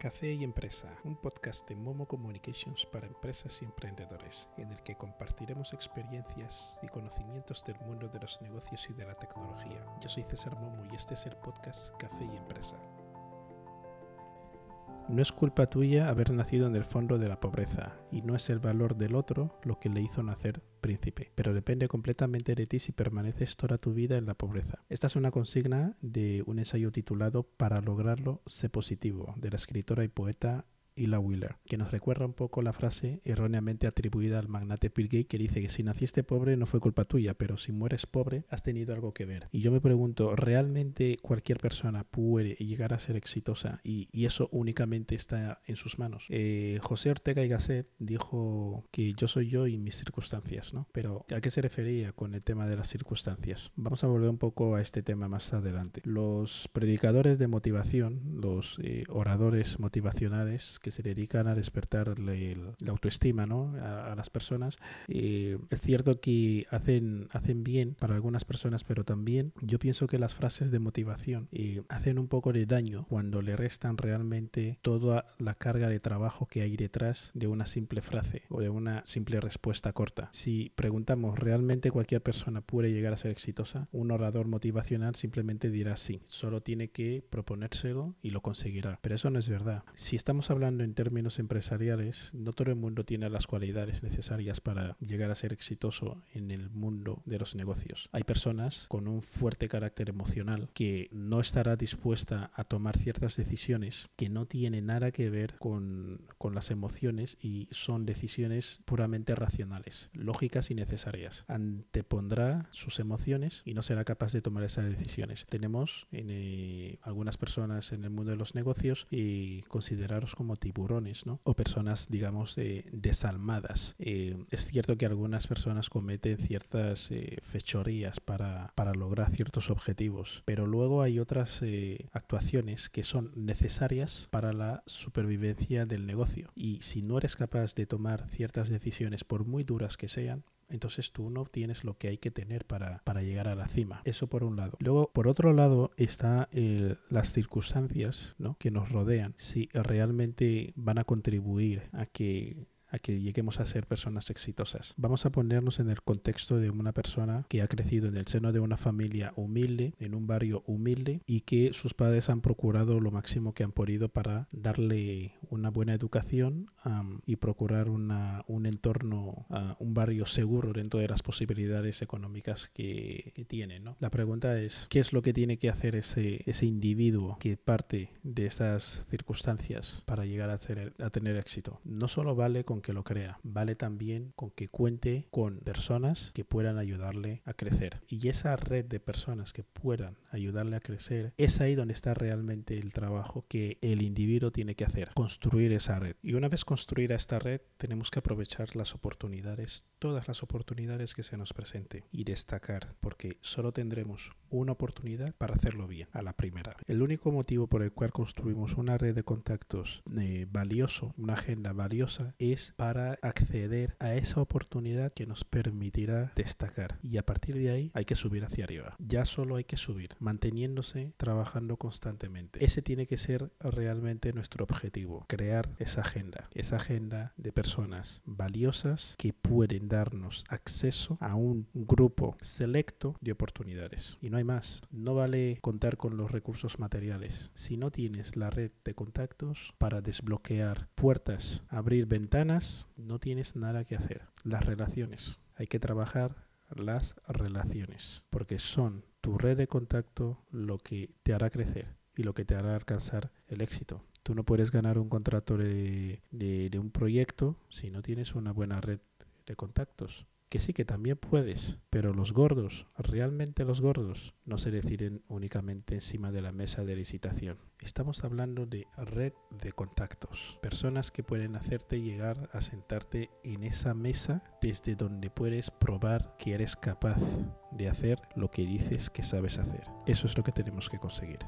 Café y Empresa, un podcast de Momo Communications para empresas y emprendedores, en el que compartiremos experiencias y conocimientos del mundo de los negocios y de la tecnología. Yo soy César Momo y este es el podcast Café y Empresa. No es culpa tuya haber nacido en el fondo de la pobreza, y no es el valor del otro lo que le hizo nacer príncipe, pero depende completamente de ti si permaneces toda tu vida en la pobreza. Esta es una consigna de un ensayo titulado Para lograrlo, sé positivo, de la escritora y poeta la Wheeler, que nos recuerda un poco la frase erróneamente atribuida al magnate Bill Gates que dice que si naciste pobre no fue culpa tuya, pero si mueres pobre has tenido algo que ver. Y yo me pregunto, ¿realmente cualquier persona puede llegar a ser exitosa y, eso únicamente está en sus manos? Eh, José Ortega y Gasset dijo que yo soy yo y mis circunstancias, ¿no? Pero ¿a qué se refería con el tema de las circunstancias? Vamos a volver un poco a este tema más adelante. Los predicadores de motivación, los eh, oradores motivacionales que se dedican a despertar la autoestima ¿no? a, las personas. Eh, es cierto que hacen, hacen bien para algunas personas, pero también yo pienso que las frases de motivación eh, hacen un poco de daño cuando le restan realmente toda la carga de trabajo que hay detrás de una simple frase o de una simple respuesta corta. Si preguntamos, ¿realmente cualquier persona puede llegar a ser exitosa? Un orador motivacional simplemente dirá sí, solo tiene que proponérselo y lo conseguirá. Pero eso no es verdad. Si estamos hablando en términos empresariales, no todo el mundo tiene las cualidades necesarias para llegar a ser exitoso en el mundo de los negocios. Hay personas con un fuerte carácter emocional que no estará dispuesta a tomar ciertas decisiones que no tienen nada que ver con, con las emociones y son decisiones puramente racionales, lógicas y necesarias. Antepondrá sus emociones y no será capaz de tomar esas decisiones. Tenemos en, eh, algunas personas en el mundo de los negocios y consideraros como tiburones, ¿no? O personas, digamos, desalmadas. Eh, es cierto que algunas personas cometen ciertas eh, fechorías para, para, lograr ciertos objetivos, pero luego hay otras eh, actuaciones que son necesarias para la supervivencia del negocio. Y si no eres capaz de tomar ciertas decisiones, por muy duras que sean, entonces tú no obtienes lo que hay que tener para, llegar a la cima. Eso por un lado. Luego, por otro lado, está las circunstancias ¿no? que nos rodean. Si realmente van a contribuir a que a que lleguemos a ser personas exitosas. Vamos a ponernos en el contexto de una persona que ha crecido en el seno de una familia humilde, en un barrio humilde y que sus padres han procurado lo máximo que han podido para darle una buena educación y procurar una, un entorno, un barrio seguro dentro de las posibilidades económicas que, que tiene. ¿no? La pregunta es, ¿qué es lo que tiene que hacer ese, ese individuo que parte de estas circunstancias para llegar a, a tener éxito? No solo vale con que lo crea, vale también con que cuente con personas que puedan ayudarle a crecer. Y esa red de personas que puedan ayudarle a crecer, es ahí donde está realmente el trabajo que el individuo tiene que hacer, construir esa red. Y una vez construida esta red, tenemos que aprovechar las oportunidades, todas las oportunidades que se nos presenten y destacar, porque solo tendremos una oportunidad para hacerlo bien a la primera. El único motivo por el cual construimos una red de contactos eh, valioso, una agenda valiosa, es para acceder a esa oportunidad que nos permitirá destacar. Y a partir de ahí hay que subir hacia arriba. Ya solo hay que subir, manteniéndose, trabajando constantemente. Ese tiene que ser realmente nuestro objetivo, crear esa agenda, esa agenda de personas valiosas que pueden darnos acceso a un grupo selecto de oportunidades. Y no hay más. No vale contar con los recursos materiales. Si no tienes la red de contactos para desbloquear puertas, abrir ventanas, no tienes nada que hacer. Las relaciones. Hay que trabajar las relaciones, porque son tu red de contacto lo que te hará crecer y lo que te hará alcanzar el éxito. Tú no puedes ganar un contrato de, un proyecto si no tienes una buena red de contactos que sí que también puedes, pero los gordos, realmente los gordos, no se deciden únicamente encima de la mesa de licitación. Estamos hablando de red de contactos, personas que pueden hacerte llegar a sentarte en esa mesa desde donde puedes probar que eres capaz de hacer lo que dices que sabes hacer. Eso es lo que tenemos que conseguir.